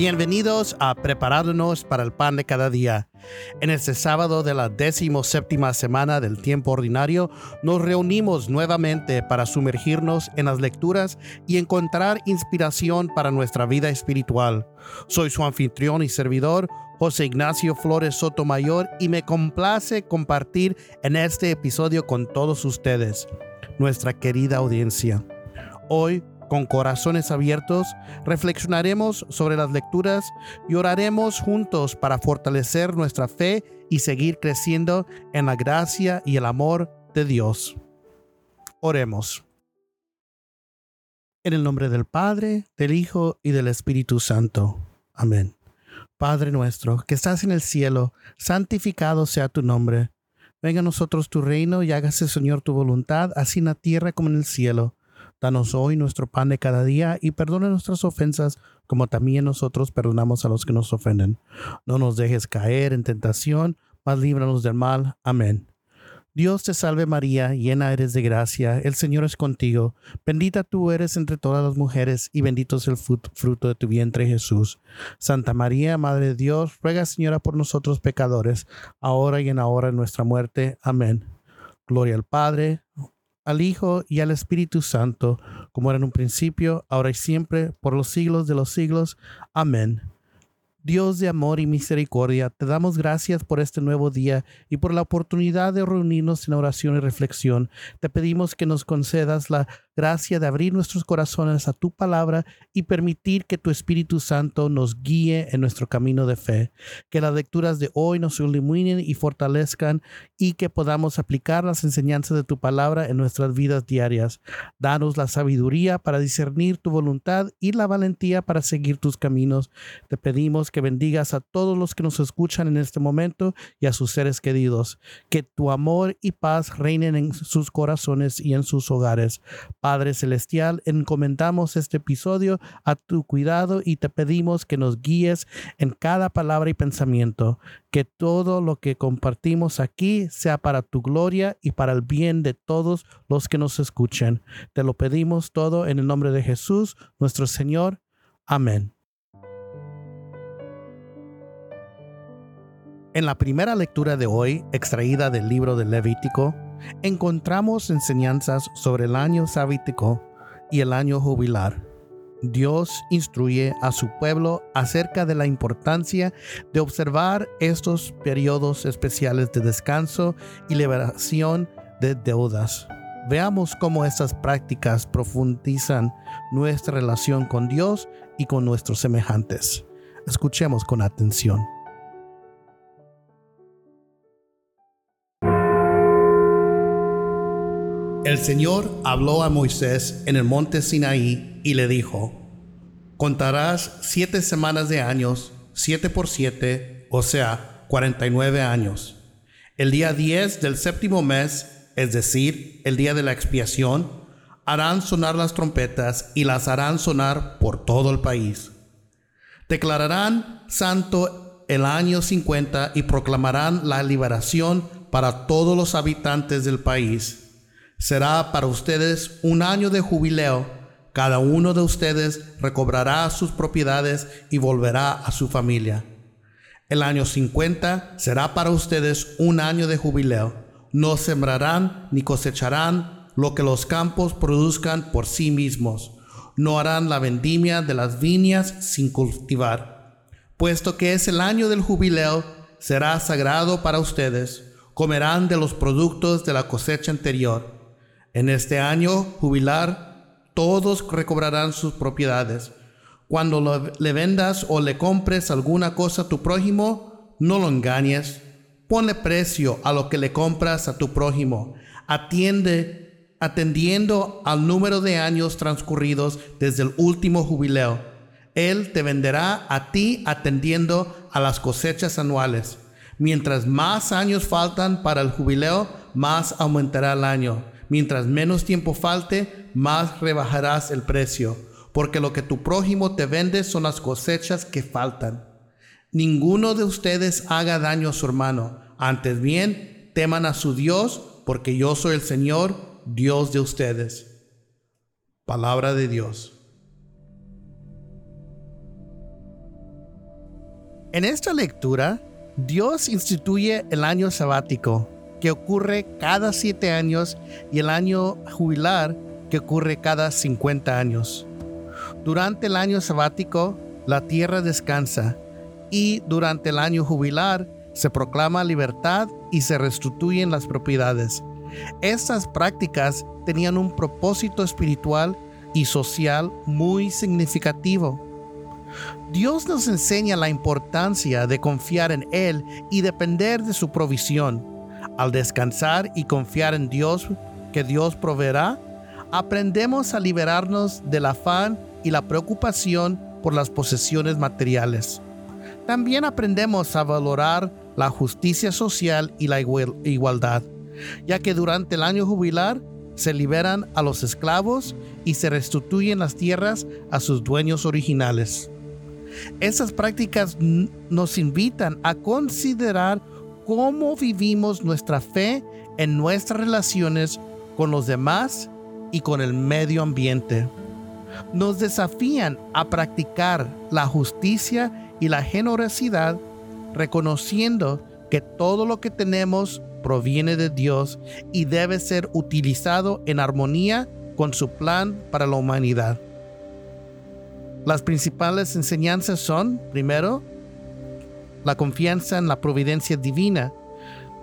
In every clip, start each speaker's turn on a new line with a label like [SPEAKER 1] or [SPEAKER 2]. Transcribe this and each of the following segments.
[SPEAKER 1] Bienvenidos a Prepararnos para el Pan de Cada Día. En este sábado de la séptima semana del tiempo ordinario, nos reunimos nuevamente para sumergirnos en las lecturas y encontrar inspiración para nuestra vida espiritual. Soy su anfitrión y servidor, José Ignacio Flores Sotomayor, y me complace compartir en este episodio con todos ustedes, nuestra querida audiencia. Hoy con corazones abiertos, reflexionaremos sobre las lecturas y oraremos juntos para fortalecer nuestra fe y seguir creciendo en la gracia y el amor de Dios. Oremos. En el nombre del Padre, del Hijo y del Espíritu Santo. Amén. Padre nuestro, que estás en el cielo, santificado sea tu nombre. Venga a nosotros tu reino y hágase, Señor, tu voluntad, así en la tierra como en el cielo. Danos hoy nuestro pan de cada día y perdona nuestras ofensas como también nosotros perdonamos a los que nos ofenden. No nos dejes caer en tentación, mas líbranos del mal. Amén. Dios te salve María, llena eres de gracia, el Señor es contigo, bendita tú eres entre todas las mujeres y bendito es el fruto de tu vientre Jesús. Santa María, Madre de Dios, ruega Señora por nosotros pecadores, ahora y en la hora de nuestra muerte. Amén. Gloria al Padre, al Hijo y al Espíritu Santo, como era en un principio, ahora y siempre, por los siglos de los siglos. Amén. Dios de amor y misericordia, te damos gracias por este nuevo día y por la oportunidad de reunirnos en oración y reflexión. Te pedimos que nos concedas la gracia de abrir nuestros corazones a tu palabra y permitir que tu Espíritu Santo nos guíe en nuestro camino de fe. Que las lecturas de hoy nos iluminen y fortalezcan y que podamos aplicar las enseñanzas de tu palabra en nuestras vidas diarias. Danos la sabiduría para discernir tu voluntad y la valentía para seguir tus caminos. Te pedimos que bendigas a todos los que nos escuchan en este momento y a sus seres queridos. Que tu amor y paz reinen en sus corazones y en sus hogares. Padre Celestial, encomendamos este episodio a tu cuidado y te pedimos que nos guíes en cada palabra y pensamiento, que todo lo que compartimos aquí sea para tu gloria y para el bien de todos los que nos escuchen. Te lo pedimos todo en el nombre de Jesús, nuestro Señor. Amén. En la primera lectura de hoy, extraída del libro de Levítico, encontramos enseñanzas sobre el año sabático y el año jubilar. Dios instruye a su pueblo acerca de la importancia de observar estos periodos especiales de descanso y liberación de deudas. Veamos cómo estas prácticas profundizan nuestra relación con Dios y con nuestros semejantes. Escuchemos con atención. El Señor habló a Moisés en el monte Sinaí y le dijo, contarás siete semanas de años, siete por siete, o sea, cuarenta y nueve años. El día diez del séptimo mes, es decir, el día de la expiación, harán sonar las trompetas y las harán sonar por todo el país. Declararán santo el año cincuenta y proclamarán la liberación para todos los habitantes del país Será para ustedes un año de jubileo. Cada uno de ustedes recobrará sus propiedades y volverá a su familia. El año 50 será para ustedes un año de jubileo. No sembrarán ni cosecharán lo que los campos produzcan por sí mismos. No harán la vendimia de las viñas sin cultivar. Puesto que es el año del jubileo, será sagrado para ustedes. Comerán de los productos de la cosecha anterior en este año jubilar, todos recobrarán sus propiedades. Cuando le vendas o le compres alguna cosa a tu prójimo, no lo engañes. Ponle precio a lo que le compras a tu prójimo. Atiende, atendiendo al número de años transcurridos desde el último jubileo. Él te venderá a ti atendiendo a las cosechas anuales. Mientras más años faltan para el jubileo, más aumentará el año mientras menos tiempo falte, más rebajarás el precio, porque lo que tu prójimo te vende son las cosechas que faltan. Ninguno de ustedes haga daño a su hermano, antes bien, teman a su Dios, porque yo soy el Señor, Dios de ustedes. Palabra de Dios. En esta lectura, Dios instituye el año sabático, que ocurre cada siete años, y el año jubilar, que ocurre cada 50 años. Durante el año sabático, la tierra descansa, y durante el año jubilar, se proclama libertad y se restituyen las propiedades. Estas prácticas tenían un propósito espiritual y social muy significativo. Dios nos enseña la importancia de confiar en Él y depender de su provisión. Al descansar y confiar en Dios, que Dios proveerá, aprendemos a liberarnos del afán y la preocupación por las posesiones materiales. También aprendemos a valorar la justicia social y la igualdad, ya que durante el año jubilar se liberan a los esclavos y se restituyen las tierras a sus dueños originales. Esas prácticas nos invitan a considerar cómo vivimos nuestra fe en nuestras relaciones con los demás y con el medio ambiente. Nos desafían a practicar la justicia y la generosidad, reconociendo que todo lo que tenemos proviene de Dios y debe ser utilizado en armonía con su plan para la humanidad. Las principales enseñanzas son, primero, la confianza en la providencia divina.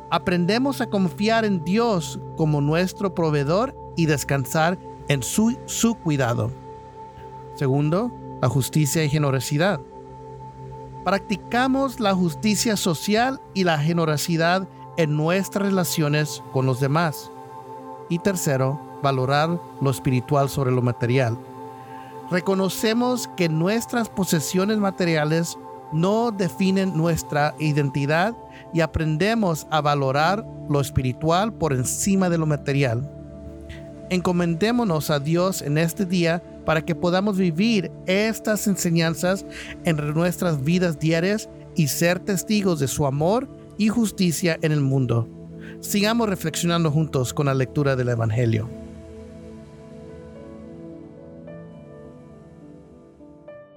[SPEAKER 1] Aprendemos a confiar en Dios como nuestro proveedor y descansar en su, su cuidado. Segundo, la justicia y generosidad. Practicamos la justicia social y la generosidad en nuestras relaciones con los demás. Y tercero, valorar lo espiritual sobre lo material. Reconocemos que nuestras posesiones materiales no definen nuestra identidad y aprendemos a valorar lo espiritual por encima de lo material. Encomendémonos a Dios en este día para que podamos vivir estas enseñanzas en nuestras vidas diarias y ser testigos de su amor y justicia en el mundo. Sigamos reflexionando juntos con la lectura del Evangelio.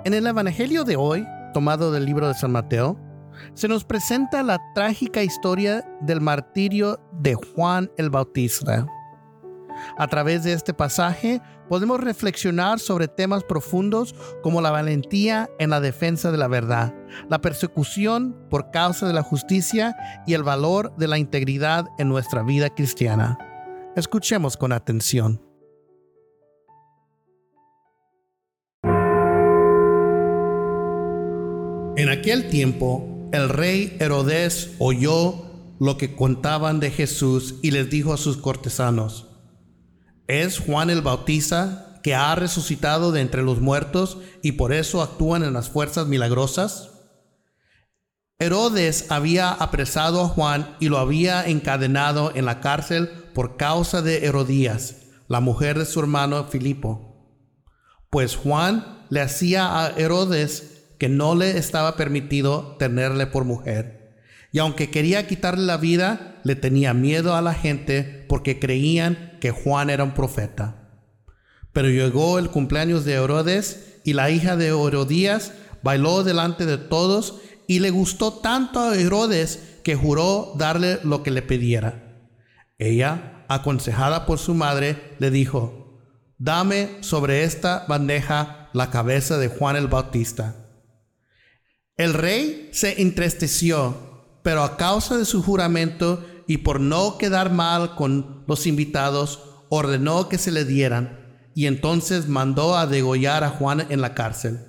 [SPEAKER 1] En el Evangelio de hoy, tomado del libro de San Mateo, se nos presenta la trágica historia del martirio de Juan el Bautista. A través de este pasaje podemos reflexionar sobre temas profundos como la valentía en la defensa de la verdad, la persecución por causa de la justicia y el valor de la integridad en nuestra vida cristiana. Escuchemos con atención. En aquel tiempo, el rey Herodes oyó lo que contaban de Jesús y les dijo a sus cortesanos, ¿Es Juan el Bautista que ha resucitado de entre los muertos y por eso actúan en las fuerzas milagrosas? Herodes había apresado a Juan y lo había encadenado en la cárcel por causa de Herodías, la mujer de su hermano Filipo. Pues Juan le hacía a Herodes que no le estaba permitido tenerle por mujer y aunque quería quitarle la vida, le tenía miedo a la gente porque creían que Juan era un profeta. Pero llegó el cumpleaños de Herodes y la hija de Herodías bailó delante de todos y le gustó tanto a Herodes que juró darle lo que le pidiera. Ella, aconsejada por su madre, le dijo, dame sobre esta bandeja la cabeza de Juan el Bautista. El rey se entristeció pero a causa de su juramento y por no quedar mal con los invitados, ordenó que se le dieran, y entonces mandó a degollar a Juan en la cárcel.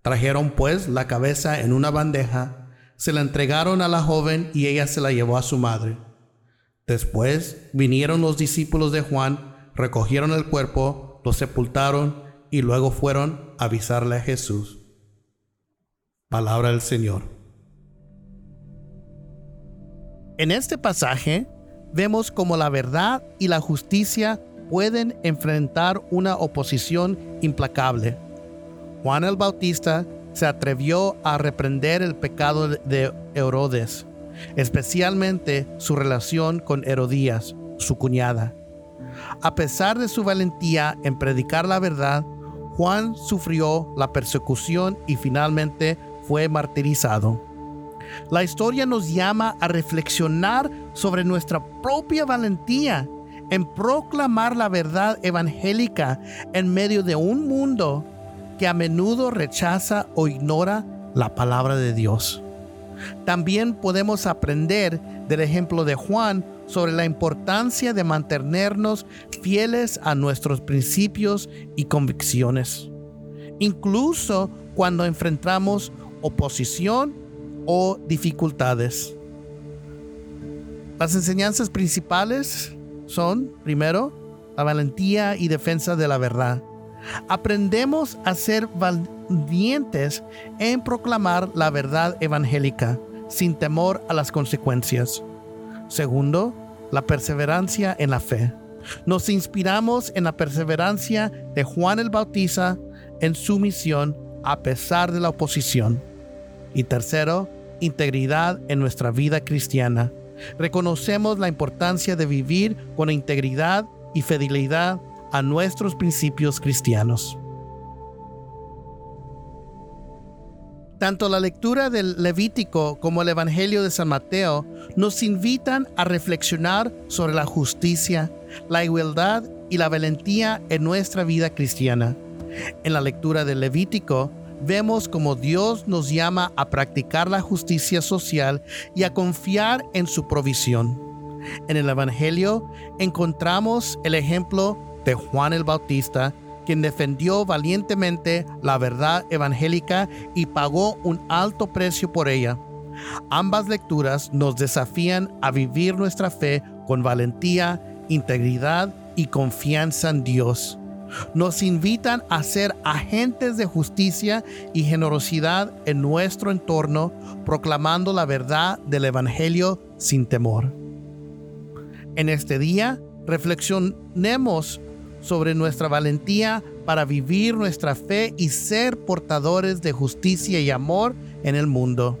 [SPEAKER 1] Trajeron pues la cabeza en una bandeja, se la entregaron a la joven y ella se la llevó a su madre. Después vinieron los discípulos de Juan, recogieron el cuerpo, lo sepultaron y luego fueron a avisarle a Jesús. Palabra del Señor. En este pasaje vemos cómo la verdad y la justicia pueden enfrentar una oposición implacable. Juan el Bautista se atrevió a reprender el pecado de Herodes, especialmente su relación con Herodías, su cuñada. A pesar de su valentía en predicar la verdad, Juan sufrió la persecución y finalmente fue martirizado. La historia nos llama a reflexionar sobre nuestra propia valentía en proclamar la verdad evangélica en medio de un mundo que a menudo rechaza o ignora la palabra de Dios. También podemos aprender del ejemplo de Juan sobre la importancia de mantenernos fieles a nuestros principios y convicciones, incluso cuando enfrentamos oposición o dificultades. Las enseñanzas principales son, primero, la valentía y defensa de la verdad. Aprendemos a ser valientes en proclamar la verdad evangélica sin temor a las consecuencias. Segundo, la perseverancia en la fe. Nos inspiramos en la perseverancia de Juan el Bautista en su misión a pesar de la oposición. Y tercero, integridad en nuestra vida cristiana. Reconocemos la importancia de vivir con integridad y fidelidad a nuestros principios cristianos. Tanto la lectura del Levítico como el Evangelio de San Mateo nos invitan a reflexionar sobre la justicia, la igualdad y la valentía en nuestra vida cristiana. En la lectura del Levítico vemos como Dios nos llama a practicar la justicia social y a confiar en su provisión. En el Evangelio encontramos el ejemplo de Juan el Bautista, quien defendió valientemente la verdad evangélica y pagó un alto precio por ella. Ambas lecturas nos desafían a vivir nuestra fe con valentía, integridad y confianza en Dios nos invitan a ser agentes de justicia y generosidad en nuestro entorno, proclamando la verdad del Evangelio sin temor. En este día, reflexionemos sobre nuestra valentía para vivir nuestra fe y ser portadores de justicia y amor en el mundo.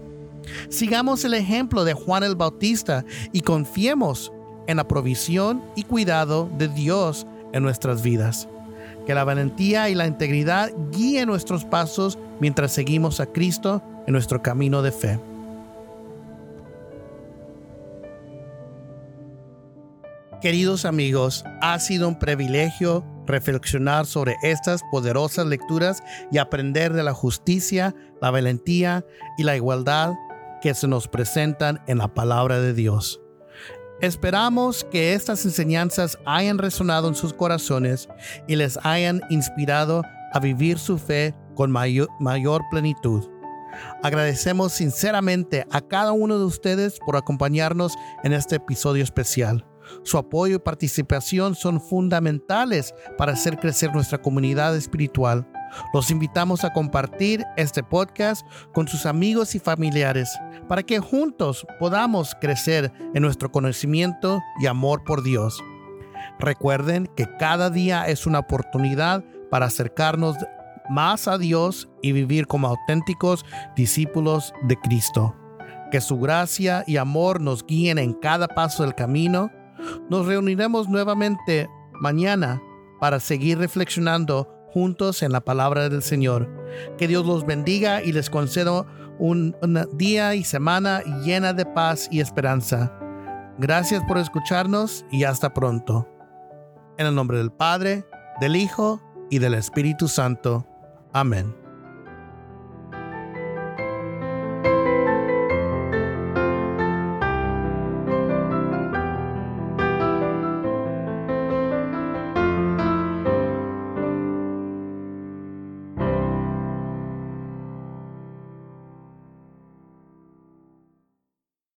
[SPEAKER 1] Sigamos el ejemplo de Juan el Bautista y confiemos en la provisión y cuidado de Dios en nuestras vidas. Que la valentía y la integridad guíen nuestros pasos mientras seguimos a Cristo en nuestro camino de fe. Queridos amigos, ha sido un privilegio reflexionar sobre estas poderosas lecturas y aprender de la justicia, la valentía y la igualdad que se nos presentan en la palabra de Dios. Esperamos que estas enseñanzas hayan resonado en sus corazones y les hayan inspirado a vivir su fe con mayor, plenitud. Agradecemos sinceramente a cada uno de ustedes por acompañarnos en este episodio especial. Su apoyo y participación son fundamentales para hacer crecer nuestra comunidad espiritual. Los invitamos a compartir este podcast con sus amigos y familiares para que juntos podamos crecer en nuestro conocimiento y amor por Dios. Recuerden que cada día es una oportunidad para acercarnos más a Dios y vivir como auténticos discípulos de Cristo. Que su gracia y amor nos guíen en cada paso del camino. Nos reuniremos nuevamente mañana para seguir reflexionando juntos en la palabra del Señor. Que Dios los bendiga y les conceda un, día y semana llena de paz y esperanza. Gracias por escucharnos y hasta pronto. En el nombre del Padre, del Hijo y del Espíritu Santo. Amén.